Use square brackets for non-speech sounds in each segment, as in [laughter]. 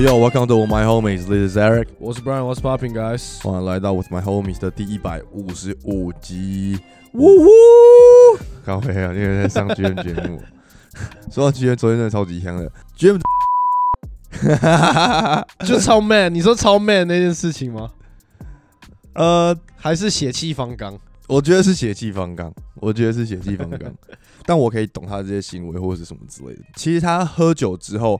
Yo yo, welcome to my homies. This is Eric. 我是 Brian，我是 Popping Guys。欢迎来到 With My Homies 的第一百五十五集。呜呜！咖啡啊，因为在上 GM 节目。[laughs] 说到 GM，昨天真的超级香的。GM，[laughs] 就超 man，你说超 man 那件事情吗？呃，还是血气方刚？我觉得是血气方刚，我觉得是血气方刚。[laughs] 但我可以懂他这些行为或者是什么之类的。其实他喝酒之后，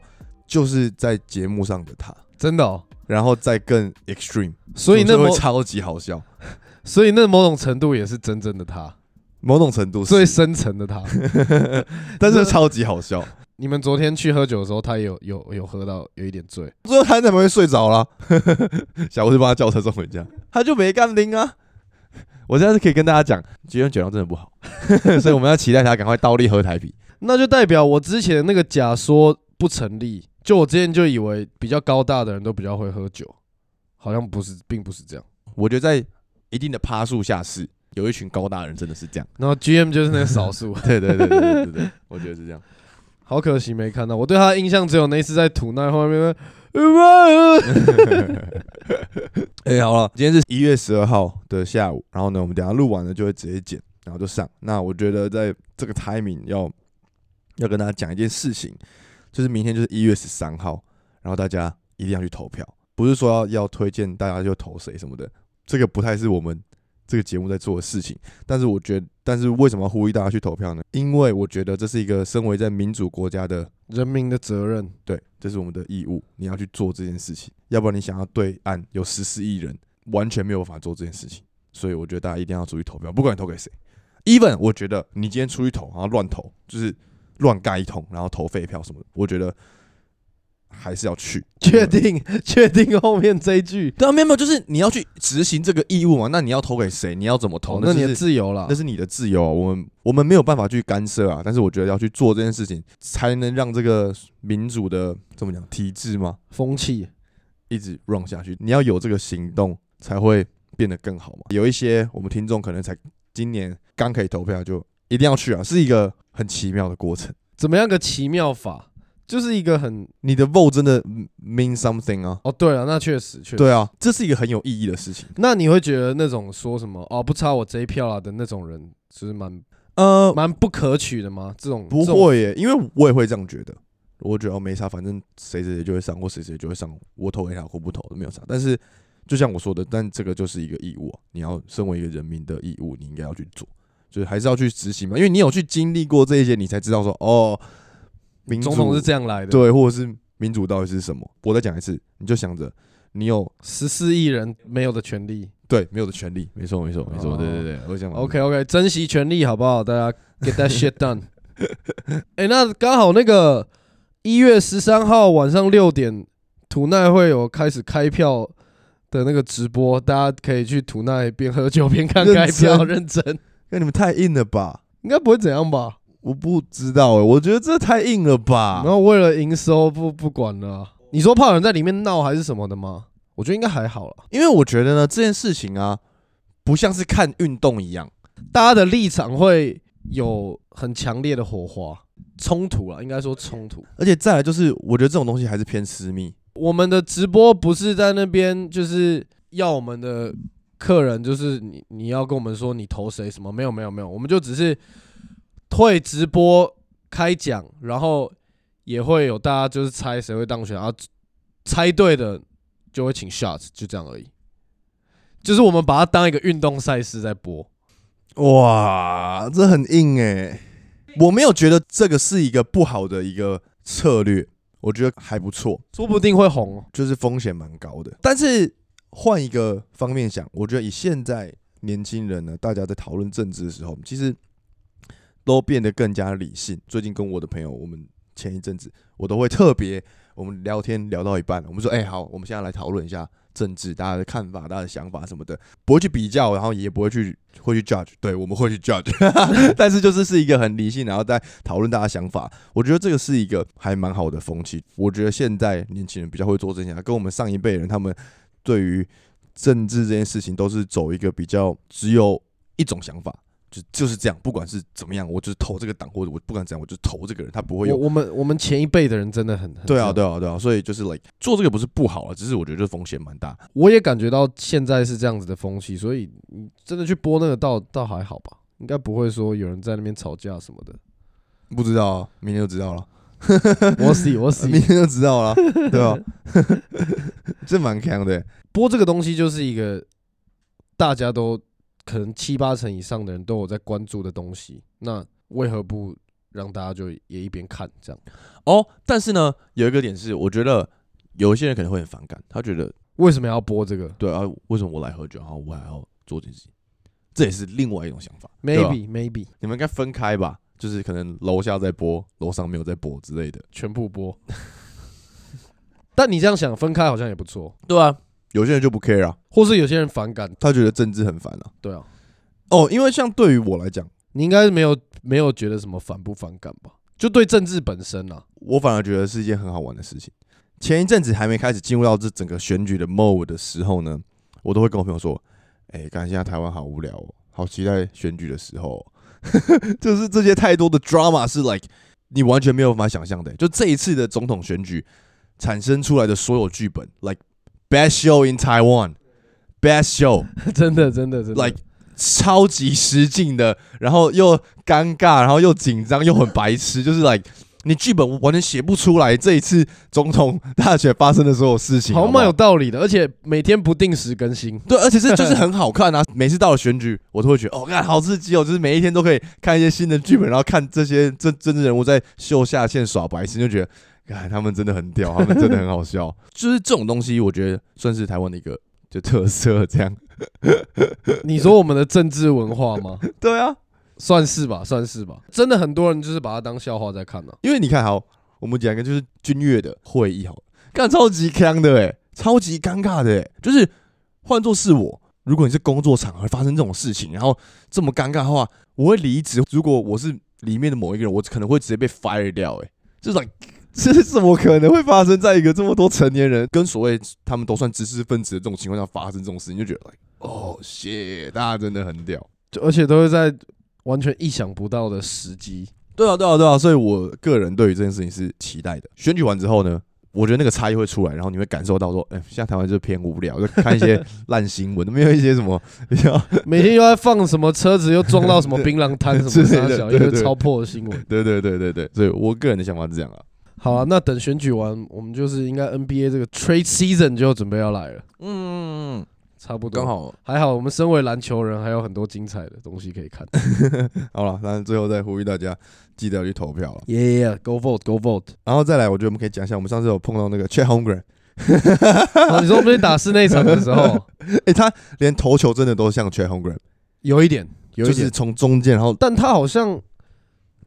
就是在节目上的他，真的哦。然后再更 extreme，所以那会超级好笑。所以那某种程度也是真正的他，某种程度是最深层的他。[laughs] 但是超级好笑。你们昨天去喝酒的时候，他也有有有喝到有一点醉，最后他怎么会睡着了，[laughs] 小吴就帮他叫车送回家，他就没干拎啊。我现在是可以跟大家讲，今天酒量真的不好，[laughs] 所以我们要期待他赶快倒立喝台啤。那就代表我之前那个假说不成立。就我之前就以为比较高大的人都比较会喝酒，好像不是，并不是这样。我觉得在一定的趴数下是有一群高大人真的是这样。然后 GM 就是那个少数，[laughs] 对对对对对对对，我觉得是这样。[laughs] 好可惜没看到。我对他的印象只有那一次在吐那后面。[laughs] 哎，好了，今天是一月十二号的下午，然后呢，我们等下录完了就会直接剪，然后就上。那我觉得在这个 timing 要要跟大家讲一件事情，就是明天就是一月十三号，然后大家一定要去投票，不是说要要推荐大家就投谁什么的，这个不太是我们这个节目在做的事情。但是我觉得，但是为什么要呼吁大家去投票呢？因为我觉得这是一个身为在民主国家的人民的责任，对，这是我们的义务，你要去做这件事情，要不然你想要对岸有十四亿人完全没有办法做这件事情，所以我觉得大家一定要注意投票，不管你投给谁。even 我觉得你今天出去投，然后乱投，就是乱盖一通，然后投废票什么的，我觉得还是要去。确定 [laughs] 确定后面这一句，对啊，没有没有，就是你要去执行这个义务嘛。那你要投给谁？你要怎么投？哦那你的自由了那。是你的自由啊，我们我们没有办法去干涉啊。但是我觉得要去做这件事情，才能让这个民主的怎么讲体制嘛，风气，一直 run 下去。你要有这个行动，才会变得更好嘛。有一些我们听众可能才今年刚可以投票，就一定要去啊，是一个很奇妙的过程。怎么样个奇妙法？就是一个很你的 vote 真的 mean something 啊。哦，对了，那确实确实。对啊，这是一个很有意义的事情。那你会觉得那种说什么哦不差我这一票啊的那种人，是蛮呃，蛮不可取的吗？这种不会耶，因为我也会这样觉得。我觉得哦没啥，反正谁谁谁就会上，或谁谁就会上，我投给他或不投都没有啥。但是就像我说的，但这个就是一个义务啊，你要身为一个人民的义务，你应该要去做，就是还是要去执行嘛。因为你有去经历过这一些，你才知道说哦，民主总统是这样来的。，对，或者是民主到底是什么。我再讲一次，你就想着你有十四亿人没有的权利。对没有的权利，没错没错没错，哦对对对，我想 OK OK，珍惜权利好不好？大家 get that shit done。[laughs] 哎、那刚好那个一月十三号晚上六点，土奈会有开始开票的那个直播，大家可以去土奈边喝酒边看认开票，真认真，那你们太硬了吧？应该不会怎样吧？我不知道哎，我觉得这太硬了吧然？后为了营收不不管了啊、你说怕有人在里面闹还是什么的吗？我觉得应该还好了，因为我觉得呢，这件事情啊，不像是看运动一样，大家的立场会有很强烈的火花冲突了，应该说冲突。而且再来就是，我觉得这种东西还是偏私密。我们的直播不是在那边，就是要我们的客人，就是你你要跟我们说你投谁什么？没有没有没有，我们就只是会直播开奖，然后也会有大家就是猜谁会当选，然后猜对的就会请 shots，就这样而已。就是我们把它当一个运动赛事在播，哇，这很硬哎、我没有觉得这个是一个不好的一个策略，我觉得还不错，说不定会红哦。就是风险蛮高的。但是换一个方面想，我觉得以现在年轻人呢，大家在讨论政治的时候，其实都变得更加理性。最近跟我的朋友，我们前一阵子我都会特别，我们聊天聊到一半，我们说，哎、好，我们现在来讨论一下政治，大家的看法、大家的想法什么的，不会去比较，然后也不会去会去 judge，对，我们会去 judge，但是就是是一个很理性，然后在讨论大家想法。我觉得这个是一个还蛮好的风气。我觉得现在年轻人比较会做这些，跟我们上一辈人他们对于政治这件事情都是走一个比较只有一种想法，就就是这样，不管是怎么样，我就是投这个党，或者我不管怎样，我就投这个人，他不会有。我我们我们前一辈的人真的很很对啊，对啊，对啊，所以就是 like 做这个不是不好啊，只是我觉得这风险蛮大。我也感觉到现在是这样子的风气，所以你真的去播那个倒倒还好吧，应该不会说有人在那边吵架什么的。不知道啊，明天就知道了，[laughs] 我 see 我明 see，天就知道了，[laughs] 对吧？[laughs] 这蛮强的。播这个东西就是一个大家都可能七八成以上的人都有在关注的东西，那为何不让大家就也一边看这样？哦，但是呢，有一个点是，我觉得有一些人可能会很反感，他觉得为什么要播这个对啊，为什么我来喝酒，然后我还要做这件事情？这也是另外一种想法。？Maybe maybe 你们应该分开吧，就是可能楼下在播，楼上没有在播之类的。全部播。[laughs] 但你这样想，分开好像也不错，对啊，有些人就不 care 啊，或是有些人反感，他觉得政治很烦啊。对啊，哦，因为像对于我来讲，你应该是没有没有觉得什么反不反感吧？就对政治本身啊，我反而觉得是一件很好玩的事情。前一阵子还没开始进入到这整个选举的 mode 的时候呢，我都会跟我朋友说：“哎、感觉现在台湾好无聊哦，好期待选举的时候哦、[laughs] 就是这些太多的 drama 是 like 你完全没有办法想象的。就这一次的总统选举产生出来的所有剧本，like best show in Taiwan，best show。[laughs] 真的真的真的 like 超级失敬的，然后又尴尬，然后又紧张，又很白痴，就是 like 你剧本完全写不出来这一次总统大选发生的所有事情，好像蛮有道理的，而且每天不定时更新。对，而且是 [laughs] 就是很好看啊！每次到了选举，我都会觉得哦，看好刺激哦，就是每一天都可以看一些新的剧本，然后看这些政政治人物在秀下限耍白痴，就觉得，看他们真的很屌，他们真的很好笑。[laughs] 就是这种东西，我觉得算是台湾的一个就特色，这样。你说我们的政治文化吗？[laughs] 对啊，算是吧，算是吧。真的很多人就是把它当笑话在看呢、因为你看，好，我们讲一个就是君越的会议，好了，干超级坑的哎、超级尴尬的哎、就是换作是我，如果你是工作场合发生这种事情，然后这么尴尬的话，我会离职。如果我是里面的某一个人，我可能会直接被 fire 掉哎、就是 like [laughs] 这是怎么可能会发生在一个这么多成年人跟所谓他们都算知识分子的这种情况下发生这种事情，就觉得哦 shit，大家真的很屌。就而且都是在完全意想不到的时机。对啊，对啊，对啊，所以我个人对于这件事情是期待的。选举完之后呢，我觉得那个差异会出来，然后你会感受到说，哎、现在台湾就是偏无聊，就看一些烂新闻，没有一些什么比较，[laughs] 每天又在放什么车子又撞到什么槟榔摊什么之类的傻小，一个对对超破的新闻。对对对对对，所以我个人的想法是这样啊。好啊，那等选举完，我们就是应该 NBA 这个 trade season 就准备要来了，嗯，差不多。刚好还好，我们身为篮球人，还有很多精彩的东西可以看。[laughs] 好了，那最后再呼吁大家记得要去投票了，Yeah, go vote, go vote。然后再来，我觉得我们可以讲一下，我们上次有碰到那个 Chet Holmgren，[laughs] 哦，你说我们去打室内场的时候，[laughs] 哎、他连投球真的都像 Chet Holmgren，有一点，有就是一点，从中间，然后但他好像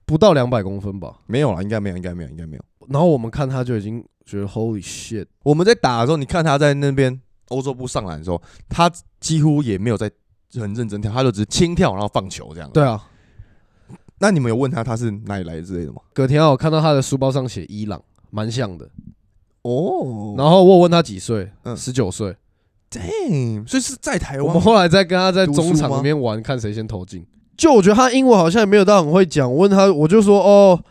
不到两百公分吧。没有了，应该没有，应该没有，应该没有。然后我们看他就已经觉得 Holy shit，我们在打的时候，你看他在那边欧洲部上篮的时候，他几乎也没有在很认真跳，他就只是轻跳然后放球这样。对，啊。那你们有问他他是哪里来的之类的吗？葛天啊，我看到他的书包上写伊朗，蛮像的。哦然后我有问他几岁，嗯十九岁。，damn，所以是在台湾我们后来再跟他在中场吗里面玩，看谁先投进。就我觉得他英文好像也没有到很会讲，我问他，我就说哦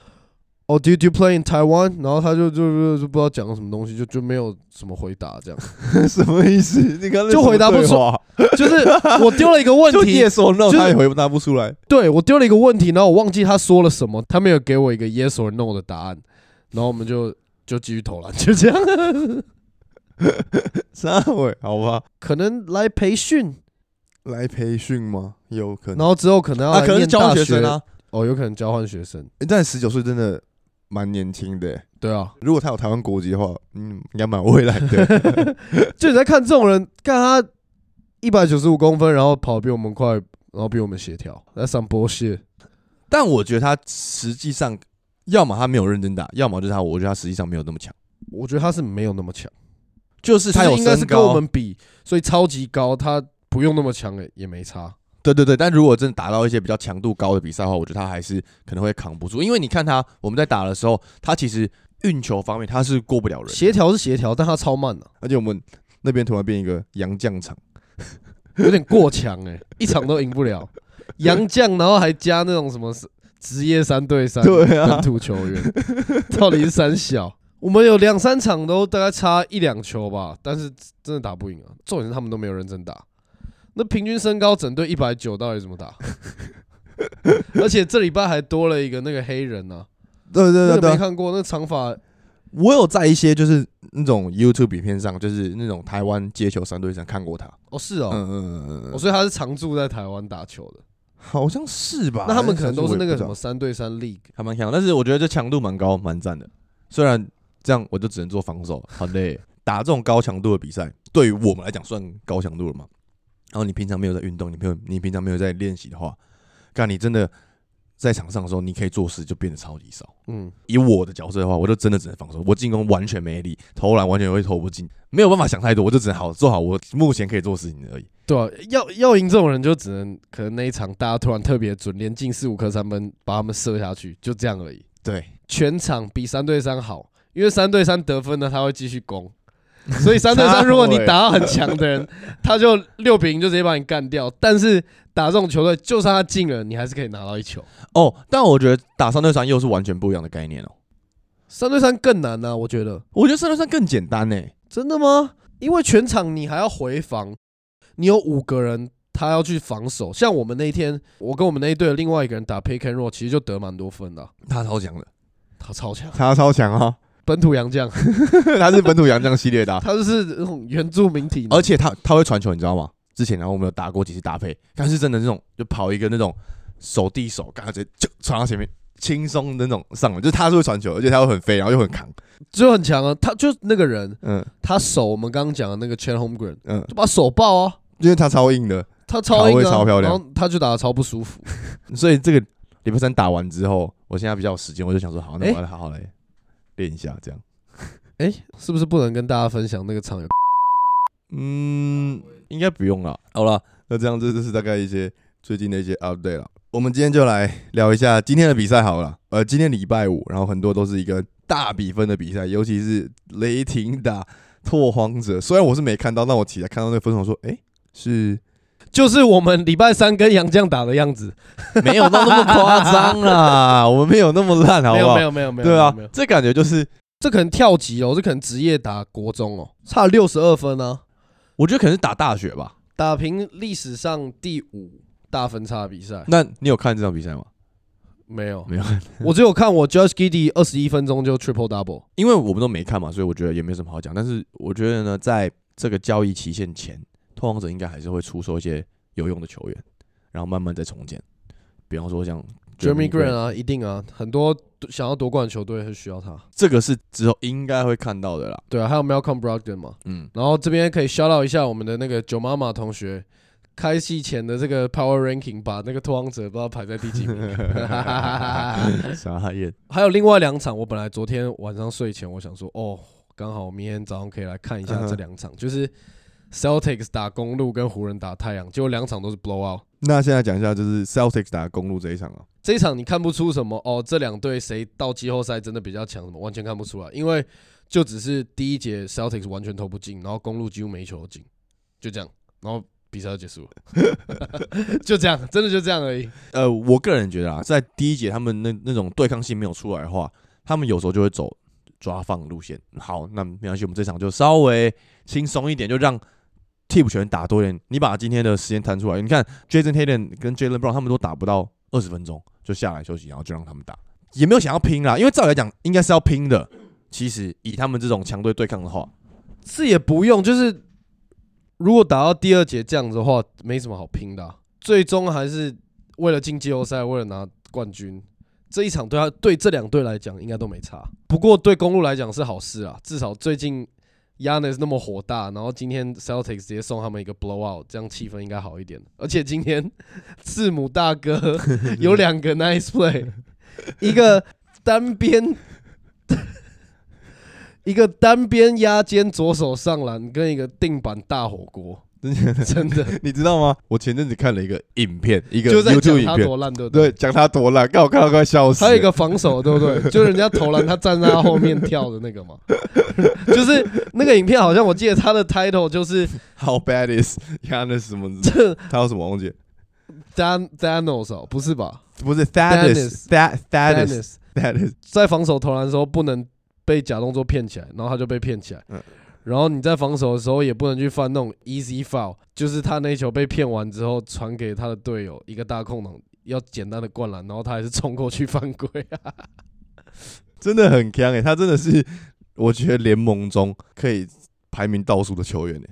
哦，Do you play in Taiwan？然后他就就就就不知道讲了什么东西，就就没有什么回答，这样 [laughs] 什么意思？你刚才就回答不出就是我丢了一个问 [laughs] 题，yes or no，就是他也回答不出来。对我丢了一个问题，然后我忘记他说了什么，他没有给我一个 yes or no 的答案，然后我们就就继续投篮，就这样。三位？好吧，可能来培训，来培训吗？有可能然后之后可能要可能是交换学生啊。哦，有可能交换学生，诶但十九岁真的蛮年轻的欸。对啊，如果他有台湾国籍的话，嗯，应该蛮未来的。[laughs] [laughs] 就你在看这种人，看他一百九十五公分，然后跑比我们快，然后比我们协调，那 some bullshit。但我觉得他实际上，要么他没有认真打，要么就是他，我觉得他实际上没有那么强。我觉得他是没有那么强，就是他有应该是跟我们比，所以超级高，他不用那么强也也没差。对对对，但如果真的打到一些比较强度高的比赛的话，我觉得他还是可能会扛不住，因为你看他我们在打的时候，他其实运球方面他是过不了人的，协调是协调，但他超慢的、而且我们那边突然变一个洋将场，有点过强哎、[laughs] 一场都赢不了。洋将，然后还加那种什么职业三对三 [laughs] 对啊本土球员，到底是三小？我们有两三场都大概差一两球吧，但是真的打不赢啊。重点是他们都没有认真打，那平均身高整队一百九，到底怎么打？[laughs] 而且这礼拜还多了一个那个黑人呢、对对对对，没看过，那长发我有在一些就是那种 YouTube 影片上，就是那种台湾街球三对上看过他。哦是哦，嗯嗯嗯嗯所以他是常驻在台湾打球的。好像是吧？那他们可能都是那个什么三对三 league，还蛮强，但是我觉得这强度蛮高，蛮赞的。虽然这样，我就只能做防守，好累。[laughs] 打这种高强度的比赛，对于我们来讲算高强度了嘛。然后你平常没有在运动，你没有你平常没有在练习的话，干你真的在场上的时候，你可以做事就变得超级少。嗯，以我的角色的话，我就真的只能防守，我进攻完全没力，投篮完全会投不进，没有办法想太多，我就只能好做好我目前可以做的事情而已。对啊，要要赢这种人就只能可能那一场大家突然特别准，连进四五颗三分把他们射下去，就这样而已。对，全场比三对三好，因为三对三得分呢，他会继续攻，[laughs] 所以三对三如果你打到很强的人，他就六比零就直接把你干掉。但是打这种球队，就算他进了，你还是可以拿到一球。哦，但我觉得打三对三又是完全不一样的概念哦。三对三更难呢、我觉得。我觉得三对三更简单呢。真的吗？因为全场你还要回防，你有五个人，他要去防守。像我们那一天，我跟我们那一队的另外一个人打 pick and roll，其实就得蛮多分的啊、他超强的，他超强，他超强啊！本土洋将，[laughs] 他是本土洋将系列的啊、[laughs] 他就是那种原住民体能，而且他他会传球，你知道吗？之前然后我们有打过几次搭配，但是真的那种就跑一个那种手递手，刚直接就传到前面，轻松的那种上来，就是他是会传球，而且他会很飞，然后又很扛，就很强啊。他就那个人，嗯。他手我们刚刚讲的那个 Chen Homegren，嗯，就把手爆啊，因为他超硬的，他超硬啊，超漂亮。然后他就打的超不舒服。[laughs] 所以这个礼拜三打完之后，我现在比较有时间，我就想说，好，那我要好好来练一下，这样。[laughs] 哎、是不是不能跟大家分享那个场有？嗯，应该不用了。好了，那这样这就是大概一些最近的一些 update 了。我们今天就来聊一下今天的比赛好了。呃，今天礼拜五，然后很多都是一个大比分的比赛，尤其是雷霆打拓荒者。虽然我是没看到，但我起来看到那个分数，我说，诶，是就是我们礼拜三跟杨绛打的样子。[laughs] 没有到那么夸张啦，我们没有那么烂，好不好？没有没有没有对啊这感觉就是，这可能跳级哦，这可能职业打国中哦，差六十二分呢、我觉得可能是打大学吧。打平历史上第五大分差比赛。那你有看这场比赛吗？没有，没有，[laughs] 我只有看我 Josh Giddy 二十一分钟就 triple double。因为我们都没看嘛，所以我觉得也没什么好讲。但是我觉得呢，在这个交易期限前，拓荒者应该还是会出售一些有用的球员，然后慢慢再重建。比方说像 Jeremy Grant Grant，啊，一定啊，很多想要夺冠的球队是需要他。这个是之后应该会看到的啦。对啊，还有 Malcolm Brogdon 嘛。嗯，然后这边可以 shout out 一下我们的那个九妈妈同学，开戏前的这个 Power Ranking 把那个拓荒者不知道排在第几名。[laughs] 傻眼。还有另外两场，我本来昨天晚上睡前我想说，哦，刚好明天早上可以来看一下这两场，就是 Celtics 打公路跟湖人打太阳，结果两场都是 blowout。那现在讲一下，就是 Celtics 打公路这一场啊。这一场你看不出什么哦，这两队谁到季后赛真的比较强，什么完全看不出来，因为就只是第一节 Celtics 完全投不进，然后公路几乎每一球都进，就这样，然后比赛就结束了，[laughs] 就这样，真的就这样而已。呃，我个人觉得啊，在第一节他们那那种对抗性没有出来的话，他们有时候就会走抓放路线。好，那没关系，我们这场就稍微轻松一点，就让替补球员打多一点。你把今天的时间摊出来，你看 Jason Tilden 跟 Jalen Brown 他们都打不到二十分钟就下来休息，然后就让他们打，也没有想要拼啦。因为照理来讲应该是要拼的。其实以他们这种强队对抗的话，是也不用，就是如果打到第二节这样子的话，没什么好拼的、最终还是为了进季后赛，为了拿冠军。这一场对他对这两队来讲应该都没差，不过对公路来讲是好事啊，至少最近 Yanis 那么火大，然后今天 Celtics 直接送他们一个 blowout，这样气氛应该好一点。而且今天字母大哥 [laughs] 有两个 nice play，一个单边一个单边压肩左手上篮，跟一个定板大火锅，真的 [laughs] 你知道吗？我前阵子看了一个影片，一个就在 YouTube 讲影片，他多烂，对不对？对，讲他多烂，刚我看到快笑死。还有一个防守，对不对？就人家投篮，他站在他后面跳的那个嘛，[laughs] 就是那个影片，好像我记得他的 title 就是 [laughs] How bad is Yanis 什么？这他有什么忘记？Dan Thanos 哦，不是吧不是 Thanos That Thanos？Thanos Thanos 在防守投篮的时候不能被假动作骗起来，然后他就被骗起来。嗯然后你在防守的时候也不能去犯那种 easy foul，就是他那一球被骗完之后传给他的队友一个大空档，要简单的灌篮，然后他还是冲过去犯规啊！[laughs] 真的很强诶，他真的是我觉得联盟中可以排名倒数的球员诶。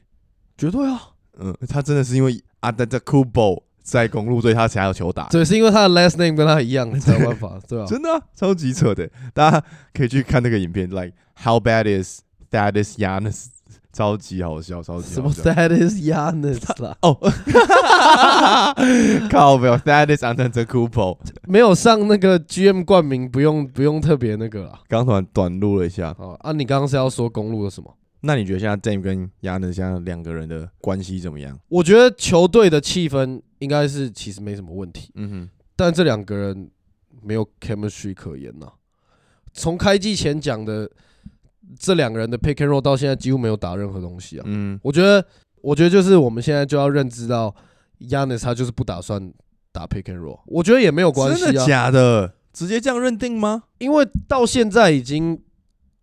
绝对啊，嗯，他真的是因为阿德的 Kubo 在公路队他才有球打，对，是因为他的 last name 跟他一样才有办法，对啊。真的啊、超级扯的。大家可以去看那个影片，like how bad is that is Yanis，超级好笑，超级什么好笑。that is Yanis 啦？[laughs] 哦，靠没有，that is Antetokounmpo。没有上那个 GM 冠名，不用不用特别那个啦。刚突然短路了一下，哦啊，你刚刚是要说公路的什么？那你觉得现在 Dame 跟 Yanis 现在两个人的关系怎么样？我觉得球队的气氛应该是其实没什么问题，嗯哼，但这两个人没有 chemistry 可言呐、从开季前讲的这两个人的 pick and roll 到现在几乎没有打任何东西啊。嗯，我觉得，我觉得就是我们现在就要认知到，Yanis 他就是不打算打 pick and roll，我觉得也没有关系啊真的啊，假的？直接这样认定吗？因为到现在已经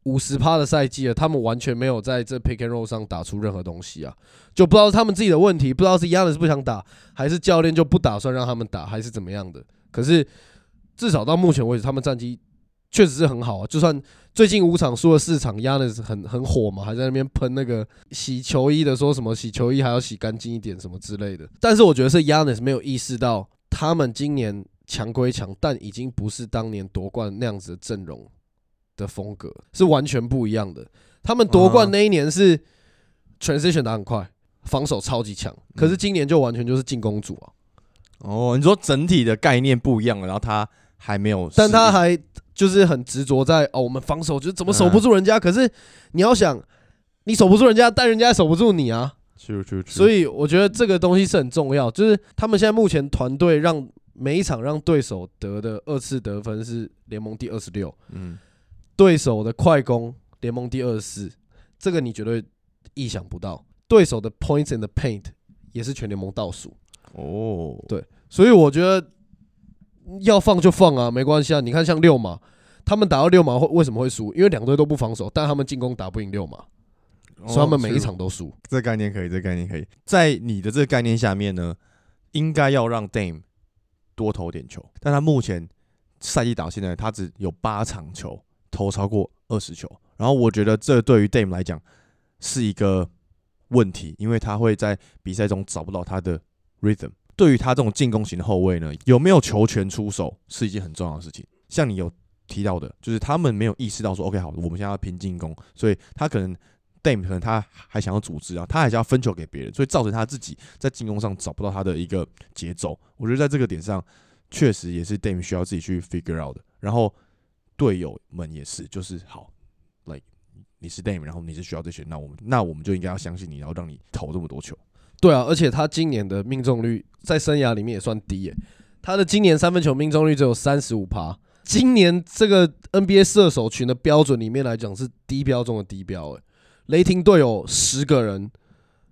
五十趴的赛季了，他们完全没有在这 pick and roll 上打出任何东西啊，就不知道是他们自己的问题，不知道是 Yanis 不想打，还是教练就不打算让他们打，还是怎么样的。可是至少到目前为止，他们战绩确实是很好啊。就算最近五场输了四场，Yanis 很很火嘛，还在那边喷那个洗球衣的，说什么洗球衣还要洗干净一点什么之类的。但是我觉得是 Yanis 没有意识到，他们今年强归强，但已经不是当年夺冠那样子的阵容的风格，是完全不一样的。他们夺冠嗯那一年是 transition 打很快，防守超级强，可是今年就完全就是进攻组啊。哦，你说整体的概念不一样了，然后他还没有，但他还就是很执着在哦，我们防守就是怎么守不住人家。可是你要想，你守不住人家，但人家也守不住你啊。所以我觉得这个东西是很重要，就是他们现在目前团队让每一场让对手得的二次得分是联盟第二十六，嗯，对手的快攻联盟第二十四，这个你绝对意想不到。对手的 points in the paint 也是全联盟倒数，哦，对所以我觉得要放就放啊，没关系啊。你看像六马，他们打到六马会为什么会输？因为两队都不防守，但他们进攻打不赢六马，哦所以他们每一场都输。这个概念可以，这个概念可以，在你的这个概念下面呢，应该要让 Dame 多投点球，但他目前赛季打到现在，他只有八场球投超过二十球，然后我觉得这对于 Dame 来讲是一个问题，因为他会在比赛中找不到他的 rhythm。对于他这种进攻型的后卫呢，有没有球权出手是一件很重要的事情。像你有提到的，就是他们没有意识到说，OK，好，我们现在要拼进攻，所以他可能 Dame 可能他还想要组织啊，他还想要分球给别人，所以造成他自己在进攻上找不到他的一个节奏。我觉得在这个点上，确实也是 Dame 需要自己去 figure out 的。然后队友们也是，就是好，like 你是 Dame，然后你是需要这些，那我们那我们就应该要相信你，然后让你投这么多球。对啊，而且他今年的命中率在生涯里面也算低耶、他的今年三分球命中率只有三十五趴，今年这个 NBA 射手群的标准里面来讲是低标中的低标诶、雷霆队有十个人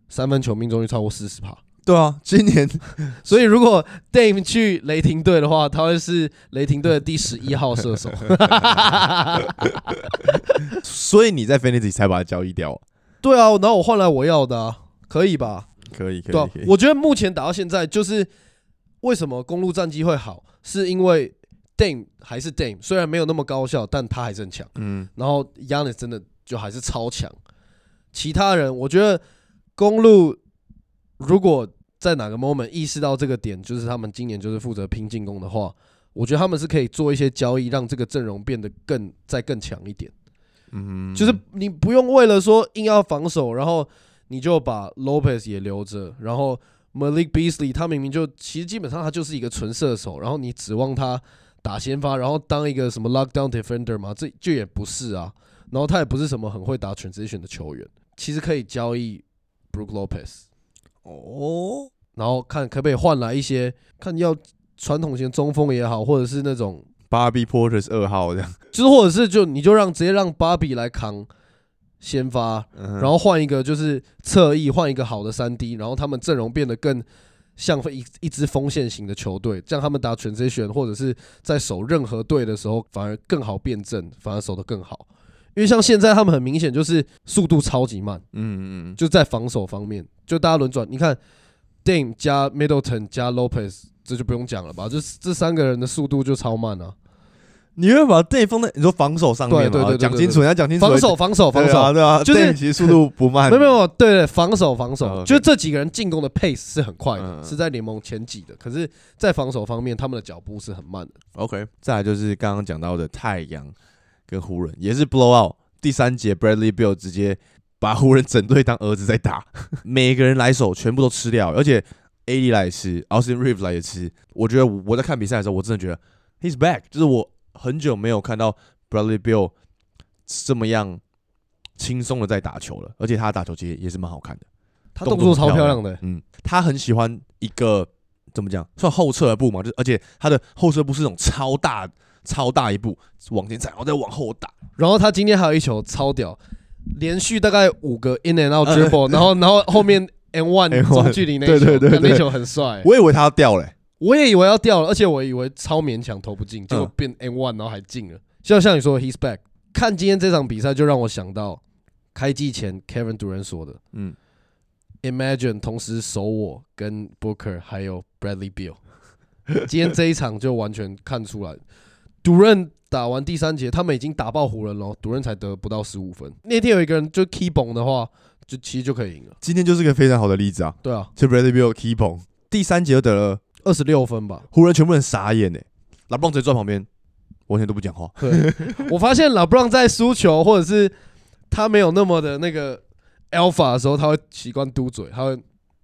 三分球命中率超过四十趴，对啊，今年 [laughs] 所以如果 Dame 去雷霆队的话，他会是雷霆队的第十一号射手。[laughs] 所以你在 Fantasy 才把他交易掉啊、对啊，然后我换来我要的、啊，可以吧？可以可以我觉得目前打到现在，就是为什么公路战绩会好，是因为 Dame 还是 Dame，虽然没有那么高效，但他还是很强。嗯然后 Yanis 真的就还是超强。其他人，我觉得公路如果在哪个 moment 意识到这个点，就是他们今年就是负责拼进攻的话，我觉得他们是可以做一些交易，让这个阵容变得更再更强一点。嗯，就是你不用为了说硬要防守，然后你就把 Lopez 也留着，然后 Malik Beasley 他明明就其实基本上他就是一个纯射手，然后你指望他打先发，然后当一个什么 lockdown defender 吗？这就也不是啊。然后他也不是什么很会打 transition 的球员，其实可以交易 Brook Lopez，哦，然后看可不可以换来一些，看要传统型中锋也好，或者是那种 Bobby Porter 二号这样，就是或者是就你就让直接让芭比来扛先发，然然后换一个就是侧翼，换一个好的三 D，然后他们阵容变得更像一一支锋线型的球队，这样他们打 transition 或者是在守任何队的时候，反而更好辩证，反而守得更好。因为像现在他们很明显就是速度超级慢，嗯嗯嗯，就在防守方面，就大家轮转，你看 Dame 加 Middleton 加 Lopez，这就不用讲了吧？这这三个人的速度就超慢啊！你会把 Dame 放在你说防守上面对对对对吗？讲清楚，你要讲清楚。防守防守防守，对啊，就是其实速度不慢。没有没有，对对，防守防哦守就这几个人进攻的 pace 是很快的，嗯是在联盟前几的。可是，在防守方面，他们的脚步是很慢的。OK，再来就是刚刚讲到的太阳跟湖人，也是 blow out。第三节 Bradley Bill 直接把湖人整队当儿子在打，[laughs] 每个人来手全部都吃掉，而且 AD 来也吃，Austin Reeves 来也吃。我觉得我在看比赛的时候，我真的觉得 He's back，就是我很久没有看到 Bradley Bill 这么样轻松的在打球了，而且他打球其实也是蛮好看的。他动作超漂亮的，嗯，他很喜欢一个怎么讲，算后撤步嘛，就是而且他的后撤步是那种超大超大一步往前踩，然后再往后打，然后他今天还有一球超屌，连续大概五个 in and out 然后然后后面 and one 中距离那球，对对对对干那球很帅。我以为他要掉嘞、我也以为要掉了，而且我以为超勉强投不进，结果嗯。变 and one，然后还进了。就像你说的 he's back，看今天这场比赛就让我想到开季前 Kevin Durant 说的。嗯，，Imagine 同时守我跟 Booker 还有 Bradley Beal，[laughs] 今天这一场就完全看出来，Durant 打完第三节，他们已经打爆湖人了，Durant 才得不到十五分。那天有一个人就 key 崩的话，就其实就可以赢了。今天就是个非常好的例子啊，对啊，就 Bradley Beal key 捧，第三节就得了，二十六分吧。湖人全部人傻眼呢、拉布朗直接坐在旁边，完全都不讲话。对，[laughs] 我发现老布朗在输球或者是他没有那么的那个 alpha 的时候，他会习惯嘟嘴，他会，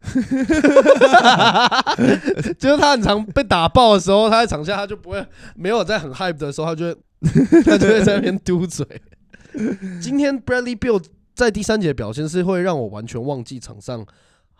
[laughs] 就是他很常被打爆的时候，他在场下他就不会没有在很 hype 的时候，他就会 [laughs] 他就会在那边嘟嘴。今天 Bradley Bill 在第三节表现是会让我完全忘记场上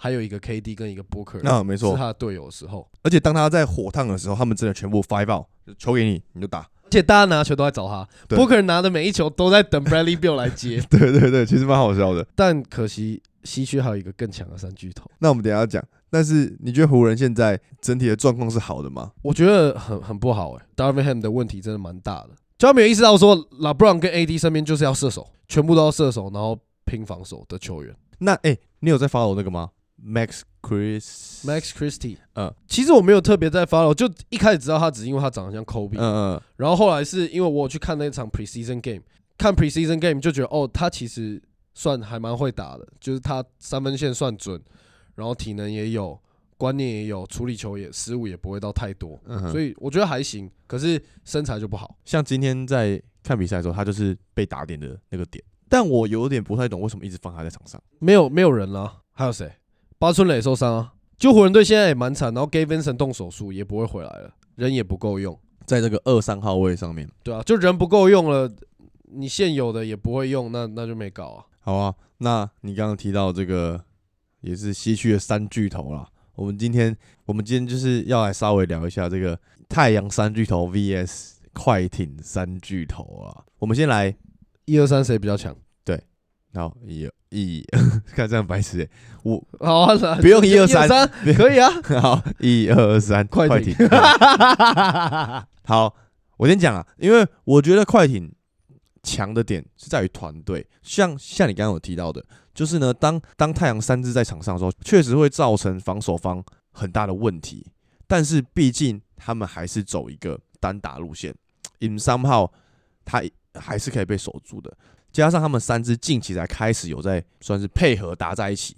还有一个 KD 跟一个 Booker，那、没错是，他的队友的时候，而且当他在火烫的时候，他们真的全部 five out，就球给你你就打。而且大家拿球都在找他对，Booker 拿的每一球都在等 Bradley Bill 来接。[laughs] 对对对，其实蛮好笑的。但可惜西区还有一个更强的三巨头，那我们等一下讲，但是你觉得湖人现在整体的状况是好的吗？我觉得很很不好哎、Darvin Ham 的问题真的蛮大的，就他没有意识到说拉布朗跟 AD 身边就是要射手，全部都要射手，然后拼防守的球员。那哎、你有在 follow 那个吗？Max Chris Max Christie，嗯其实我没有特别在 follow，就一开始知道他只是因为他长得像 Kobe，、嗯嗯，然后后来是因为我有去看那场 preseason game，看 preseason game 就觉得哦，他其实算还蛮会打的，就是他三分线算准，然后体能也有，观念也有，处理球也失误也不会到太多，嗯所以我觉得还行。可是身材就不好，像今天在看比赛的时候，他就是被打点的那个点，但我有点不太懂为什么一直放他在场上。没有没有人啦，还有谁？八村垒受伤啊，就湖人队现在也蛮惨，然后 Gay Vincent 动手术也不会回来了，人也不够用，在这个二三号位上面，对啊，就人不够用了，你现有的也不会用，那那就没搞啊。好啊。那你刚刚提到这个也是西区的三巨头啦。我们今天我们今天就是要来稍微聊一下这个太阳三巨头 VS 快艇三巨头啊。我们先来，一二三谁比较强？对好一一，[laughs] 看这样白痴欸。我好啊，不用一二三三，可以啊。[laughs] 好一二三，快艇。艇。[laughs] 好，我先讲啊，因为我觉得快艇强的点是在于团队，像像你刚刚有提到的，就是呢，当当太阳三支在场上的时候，确实会造成防守方很大的问题，但是毕竟他们还是走一个单打路线，in somehow 他还是可以被守住的，加上他们三支近期才开始有在算是配合打在一起。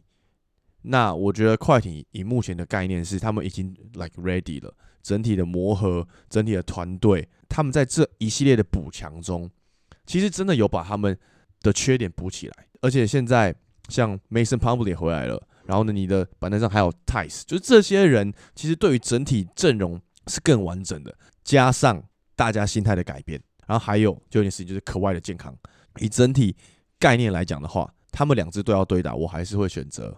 那我觉得快艇以目前的概念是，他们已经 like ready 了，整体的磨合，整体的团队，他们在这一系列的补强中，其实真的有把他们的缺点补起来。而且现在像 Mason Plumlee 也回来了，然后呢，你的板凳上还有 Tice，就是这些人其实对于整体阵容是更完整的，加上大家心态的改变，然后还有就一件事情就是可外的健康。以整体概念来讲的话，他们两支队要对打，我还是会选择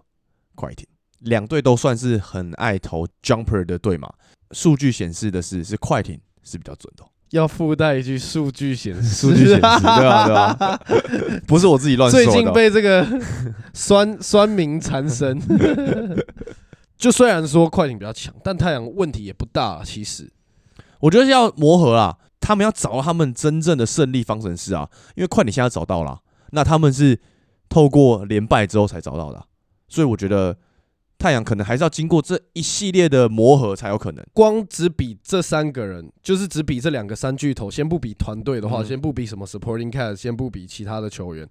快艇。两队都算是很爱投 jumper 的队嘛，数据显示的是是快艇是比较准的哦、要附带一句数据显示，数据显示，[laughs] 对吧？对吧？不是我自己乱说。最近被这个酸酸民缠身。[laughs] 就虽然说快艇比较强，但太阳问题也不大。其实我觉得要磨合啦，他们要找到他们真正的胜利方程式啊，因为快艇现在找到了，那他们是透过连败之后才找到的啊，所以我觉得太阳可能还是要经过这一系列的磨合才有可能。光只比这三个人，就是只比这两个三巨头，先不比团队的话，嗯先不比什么 supporting cast，先不比其他的球员，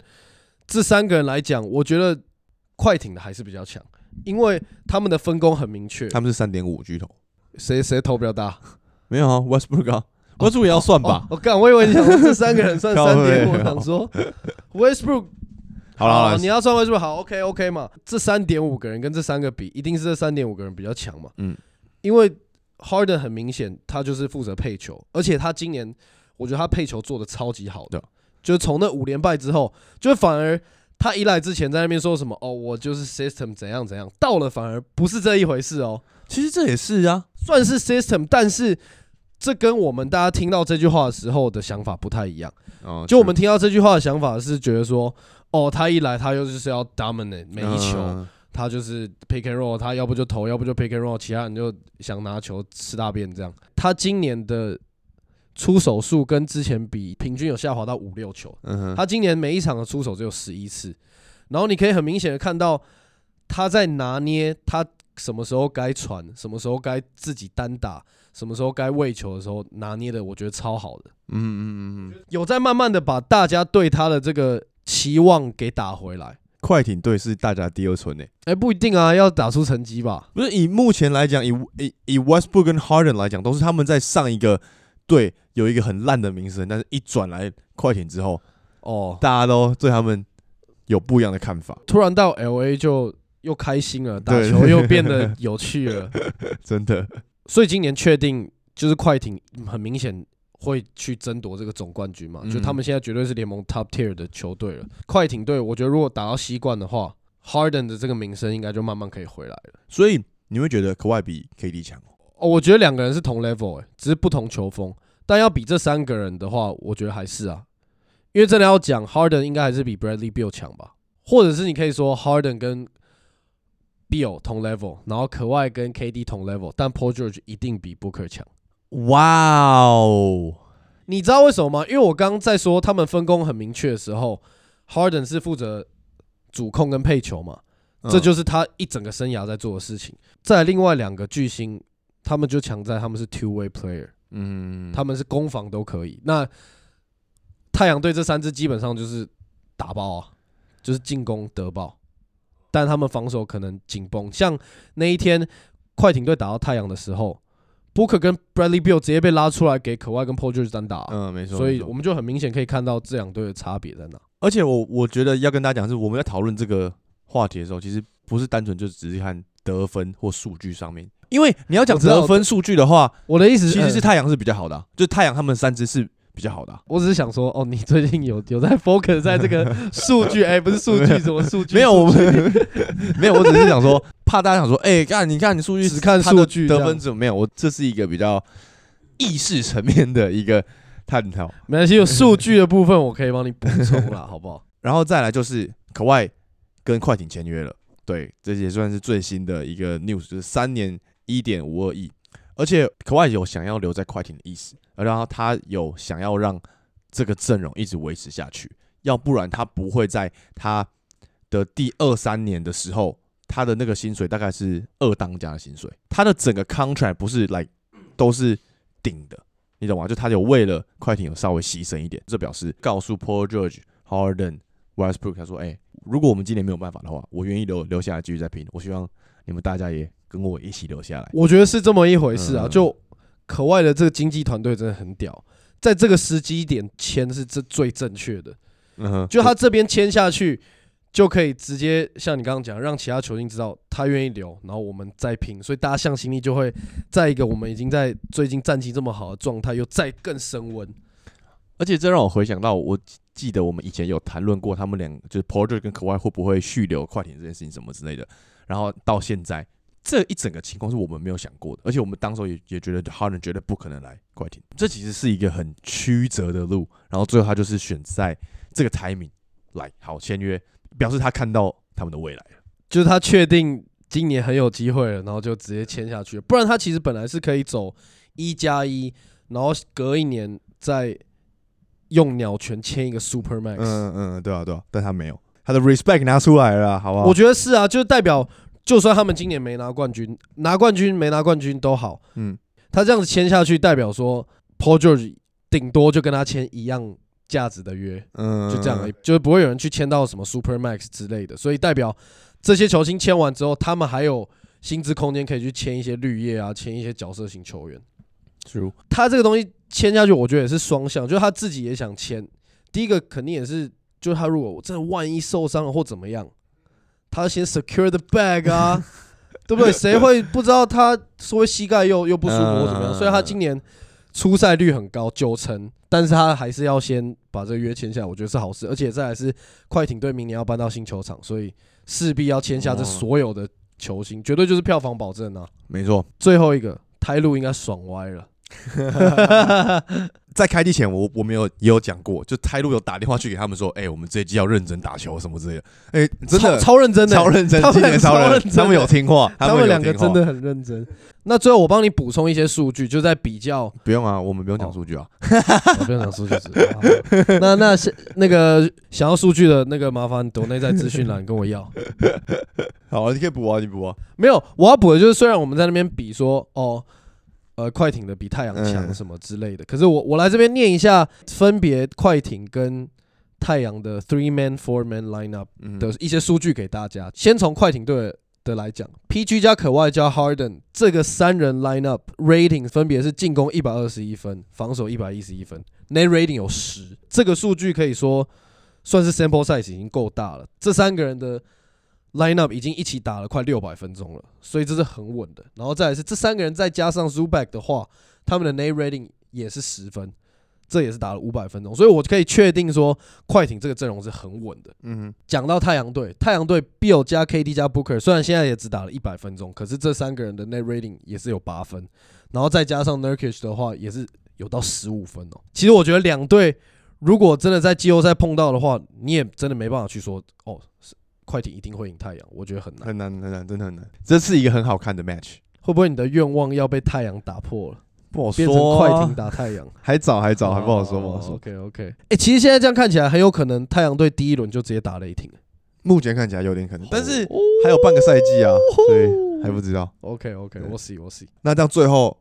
这三个人来讲，我觉得快艇的还是比较强，因为他们的分工很明确。他们是三点五巨头，谁谁头比较大？没有啊，Westbrook 啊，Westbrook 也要算吧哦？我干，我以为你想说这三个人算 [laughs] 三点五，我想说 Westbrook 好了好了，你要算 Westbrook 好 OK OK 嘛？这三点五个人跟这三个比，一定是这三点五个人比较强嘛？嗯，因为 Harden 很明显他就是负责配球，而且他今年我觉得他配球做的超级好的，就是从那五连败之后，就反而他一来之前在那边说什么哦，我就是 system 怎样怎样，到了反而不是这一回事哦。其实这也是啊，算是 system，但是这跟我们大家听到这句话的时候的想法不太一样。哦就我们听到这句话的想法是觉得说，哦，他一来他又就是要 dominate 每一球，嗯他就是 pick and roll，他要不就投，要不就 pick and roll，其他人就想拿球吃大便这样。他今年的出手数跟之前比，平均有下滑到五六球。嗯哼，他今年每一场的出手只有十一次，然后你可以很明显的看到他在拿捏他什么时候该传，什么时候该自己单打，什么时候该喂球的时候拿捏的，我觉得超好的，嗯嗯嗯嗯，有在慢慢的把大家对他的这个期望给打回来。快艇队是大家第二春诶，哎、不一定啊，要打出成绩吧。不是以目前来讲，以以以 Westbrook 跟 Harden 来讲，都是他们在上一个队有一个很烂的名声，但是一转来快艇之后，哦，大家都对他们有不一样的看法，突然到 L A 就又开心了，打球又变得有趣了。[laughs] 真的。所以今年确定就是快艇很明显会去争夺这个总冠军嘛，嗯就他们现在绝对是联盟 top tier 的球队了。快艇队，我觉得如果打到西冠的话，Harden 的这个名声应该就慢慢可以回来了。所以你会觉得可外比 KD 强哦？哦，我觉得两个人是同 level 哎、只是不同球风。但要比这三个人的话，我觉得还是啊，因为真的要讲 Harden 应该还是比 Bradley Beal 强吧，或者是你可以说 Harden 跟 Beal 同 level，然后可外跟 KD 同 level，但 Paul George 一定比 Booker 强。哇哦，你知道为什么吗？因为我刚刚在说他们分工很明确的时候，Harden 是负责主控跟配球嘛，这就是他一整个生涯在做的事情。再来另外两个巨星，他们就强在他们是 two way player，嗯，他们是攻防都可以。那太阳队这三支基本上就是打爆啊，就是进攻得爆，但他们防守可能紧绷。像那一天快艇队打到太阳的时候，Booker 跟 Bradley Beal 直接被拉出来给可外跟 George 单打。啊、嗯没错，所以我们就很明显可以看到这两队的差别在哪。而且我我觉得要跟大家讲，是我们在讨论这个话题的时候，其实不是单纯就只是看得分或数据上面，因为你要讲得分数据的话，我的意思呃其实是太阳是比较好的啊、就是太阳他们三支是比较好的啊、我只是想说，哦，你最近有 [laughs] 有在 focus 在这个数据，哎、不是数据，[laughs] 什么数据？没有，我们 [laughs] 没有，我只是想说，怕大家想说，哎、看你看你数据只看数据得分怎么没有？我这是一个比较意识层面的一个探讨。没关系，有数据的部分我可以帮你补充了，好不好？然后再来就是可外跟快艇签约了，对，这也算是最新的一个 news，就是三年一点五二亿，而且可外有想要留在快艇的意思，然后他有想要让这个阵容一直维持下去，要不然他不会在他的第二三年的时候，他的那个薪水大概是二当家的薪水，他的整个 contract 不是来都是顶的，你懂吗？就他有为了快艇有稍微牺牲一点，这表示告诉 Paul George、Harden、Westbrook 他说：“哎、如果我们今年没有办法的话，我愿意留留下来继续再拼。我希望你们大家也跟我一起留下来。我觉得是这么一回事啊。嗯就可外的这个经纪团队真的很屌，在这个时机点签是这最正确的。”嗯哼，就他这边签下去，就可以直接像你刚刚讲，让其他球星知道他愿意留，然后我们再拼，所以大家向心力就会在一个我们已经在最近战绩这么好的状态，又再更升温。而且这让我回想到，我记得我们以前有谈论过他们两，就是 George 跟可外会不会续留快艇这件事情什么之类的。然后到现在这一整个情况是我们没有想过的，而且我们当时候也也觉得 Harden 绝对不可能来快艇，这其实是一个很曲折的路。然后最后他就是选在这个 timing 来好签约，表示他看到他们的未来了。就是他确定今年很有机会了，然后就直接签下去了。不然他其实本来是可以走一加一，然后隔一年再用鸟权签一个 Super Max。嗯嗯，对啊对啊，但他没有，他的 respect 拿出来了啊，好不好？我觉得是啊，就是代表，就算他们今年没拿冠军，拿冠军没拿冠军都好，嗯，他这样子签下去，代表说 Paul George 顶多就跟他签一样价值的约，嗯，就这样而已，就是不会有人去签到什么 Super Max 之类的，所以代表这些球星签完之后，他们还有薪资空间可以去签一些绿叶啊，签一些角色型球员。True，他这个东西签下去，我觉得也是双向，就是他自己也想签。第一个肯定也是，就是他如果真的万一受伤了或怎么样，他先 secure the bag 啊，[laughs] 对不对？谁会不知道他是会膝盖又又不舒服或怎么样？嗯虽然他今年出赛率很高，九成，但是他还是要先把这个约签下来，我觉得是好事。而且再来是快艇队明年要搬到新球场，所以势必要签下这哦所有的球星，绝对就是票房保证啊。没错。最后一个，泰路应该爽歪了。[laughs] 在开机前，我我没有也有讲过，就泰路有打电话去给他们说，哎、我们这一季要认真打球什么之类的。哎、真的超超认真的，超认真，今年超认真他们有听话，他们两个真的很认真。那最后我帮你补充一些数据，就在比较，不用啊，我们不用讲哦数据啊。[laughs] 我不用讲数据那那是那个想要数据的那个，麻烦抖内在资讯栏跟我要。[laughs] 好，你可以补啊，你补啊。没有，我要补的就是，虽然我们在那边比说，哦，呃，快艇的比太阳强嗯什么之类的，可是我我来这边念一下，分别快艇跟太阳的 three man four man lineup 嗯的一些数据给大家。先从快艇队的来讲，PG 加可外加 Harden 这个三人 lineup rating 分别是进攻一百二十一分，防守一百一十一分，net rating 有十。这个数据可以说算是 sample size 已经够大了。这三个人的 lineup 已经一起打了快六百分钟了，所以这是很稳的。然后再来是这三个人再加上 Zuback 的话，他们的 net rating 也是十分。这也是打了五百分钟，所以我可以确定说，快艇这个阵容是很稳的。嗯哼，讲到太阳队，太阳队 Bill 加 KD 加 Booker，虽然现在也只打了一百分钟，可是这三个人的 net rating 也是有八分，然后再加上 Nurkic 的话，也是有到十五分哦。其实我觉得两队如果真的在季后赛碰到的话，你也真的没办法去说哦，是快艇一定会赢太阳，我觉得很难。很难很难，真的很难。这是一个很好看的 match，会不会你的愿望要被太阳打破了，不好变成。快艇打太阳？[laughs] 还早还早，还不好说，不好说。OK OK，哎、其实现在这样看起来，很有可能太阳队第一轮就直接打雷霆。目前看起来有点可能，但是哦还有半个赛季啊，所以还不知道。OK OK，我 see 我 see。那这样最后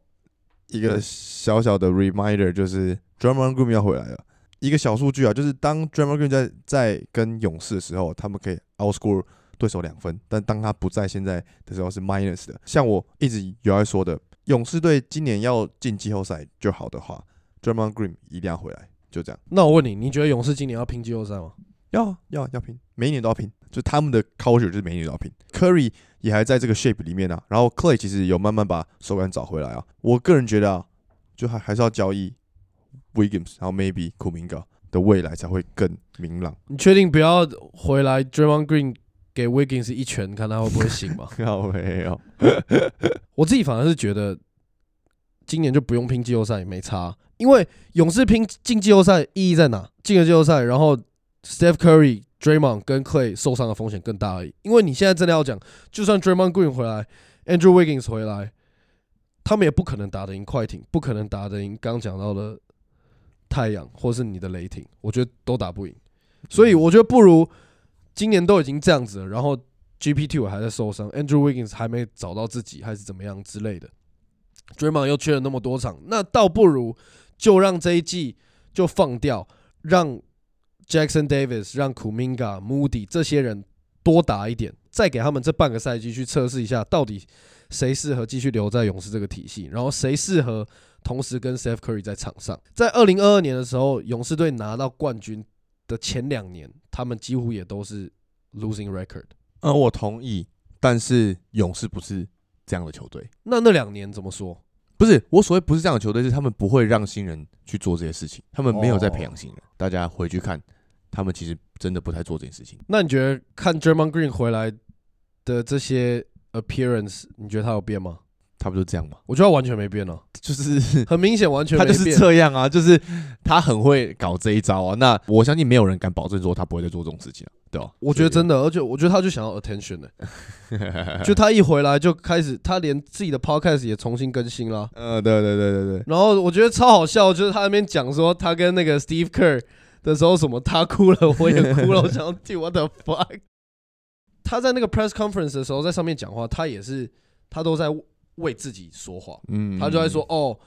一个小小的 reminder 就是 Drummond Green 要回来了。一个小数据啊，就是当 Draymond Green 在在跟勇士的时候，他们可以 outscore 对手两分，但当他不在现在的时候是 minus 的。像我一直有在说的，勇士队今年要进季后赛就好的话，Draymond Green 一定要回来，就这样。那我问你，你觉得勇士今年要拼季后赛吗？要要要拼，每一年都要拼，就他们的 culture 就是每一年都要拼。Curry 也还在这个 shape 里面啊，然后 Clay 其实有慢慢把手感找回来啊。我个人觉得啊，就还还是要交易 Wiggins，然后 maybe Kuminga 的未来才会更明朗。你确定不要回来 Draymond Green 给 Wiggins 一拳，看他会不会醒吗？[laughs] 靠没有，我自己反而是觉得今年就不用拼季后赛也没差，因为勇士拼进季后赛意义在哪？进了季后赛，然后 Steph Curry、Draymond 跟 Clay 受伤的风险更大而已。因为你现在真的要讲，就算 Draymond Green 回来，Andrew Wiggins 回来，他们也不可能打得赢快艇，不可能打得赢刚讲到的太阳或是你的雷霆，我觉得都打不赢。所以我觉得不如今年都已经这样子了，然后 GP Two 还在受伤，Andrew Wiggins 还没找到自己，还是怎么样之类的。Draymond 又缺了那么多场，那倒不如就让这一季就放掉，让 Jackson Davis、让 Kuminga、Moody 这些人多打一点，再给他们这半个赛季去测试一下，到底谁适合继续留在勇士这个体系，然后谁适合同时跟 Steph Curry 在场上。在二零二二年的时候，勇士队拿到冠军的前两年，他们几乎也都是 losing record。嗯，我同意，但是勇士不是这样的球队。那那两年怎么说？不是我所谓不是这样的球队，是他们不会让新人去做这些事情，他们没有在培养新人。大家回去看，他们其实真的不太做这件事情。那你觉得看 Draymond Green 回来的这些 appearance，你觉得他有变吗？他不就这样吗？我觉得他完全没变啊，就是 [laughs] 很明显完全他就是。这样啊，就是他很会搞这一招啊。那我相信没有人敢保证说他不会再做这种事情啊，对吧？我觉得真的，而且我觉得他就想要 attention 的、[laughs] 就他一回来就开始，他连自己的 podcast 也重新更新了。呃，对对对对对，然后我觉得超好笑，就是他那边讲说他跟那个 Steve Kerr 的时候，什么他哭了，我也哭了，我想要 what the fuck。他在那个 press conference 的时候，在上面讲话，他也是他都在为自己说话，嗯他就在说哦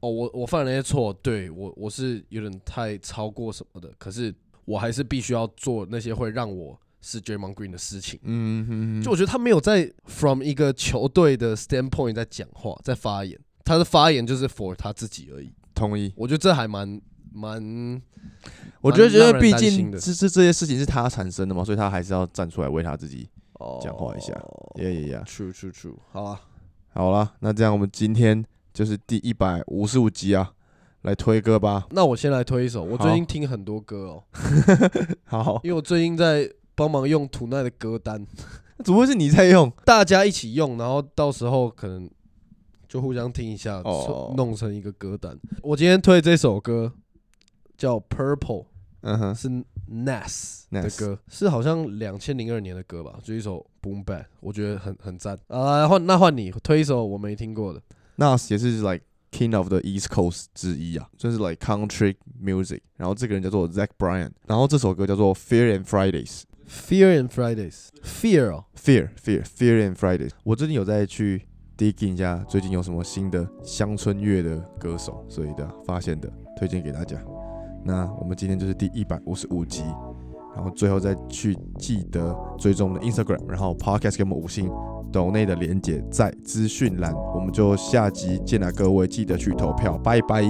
哦，我我犯了那些错，对我我是有点太超过什么的，可是我还是必须要做那些会让我是 Draymond Green 的事情。嗯哼，就我觉得他没有在 from 一个球队的 standpoint 在讲话，在发言，他的发言就是 for 他自己而已。同意。我觉得这还蛮蛮，我觉得，蛮让人因为毕竟这这这些事情是他产生的嘛，所以他还是要站出来为他自己哦讲话一下。耶耶耶！True True True，好啊，好了，那这样我们今天就是第一百五十五集啊，来推歌吧。那我先来推一首，我最近听很多歌哦，[laughs] 好，因为我最近在帮忙用土奈的歌单，[laughs] 怎么会是你在用？大家一起用，然后到时候可能就互相听一下，哦弄成一个歌单。我今天推这首歌叫 Purple。嗯哼，是 Nas 的歌，是好像两千零二年的歌吧，就一首 Boom Bap，我觉得很很赞。啊，换那换你推一首我没听过的。Nas 也是 like King of the East Coast 之一啊，就是 like country music。然后这个人叫做 Zach Bryan，然后这首歌叫做 Fear and Fridays。Fear and Fridays，Fear 哦，Fear, Fear, Fear and Fridays。我最近有在去 digging 一下，最近有什么新的乡村乐的歌手，所以的发现的，推荐给大家。那我们今天就是第一百五十五集，然后最后再去记得追踪我们的 Instagram，然后 Podcast 给我们五星，抖内的连接在资讯栏，我们就下集见了各位，记得去投票，拜拜。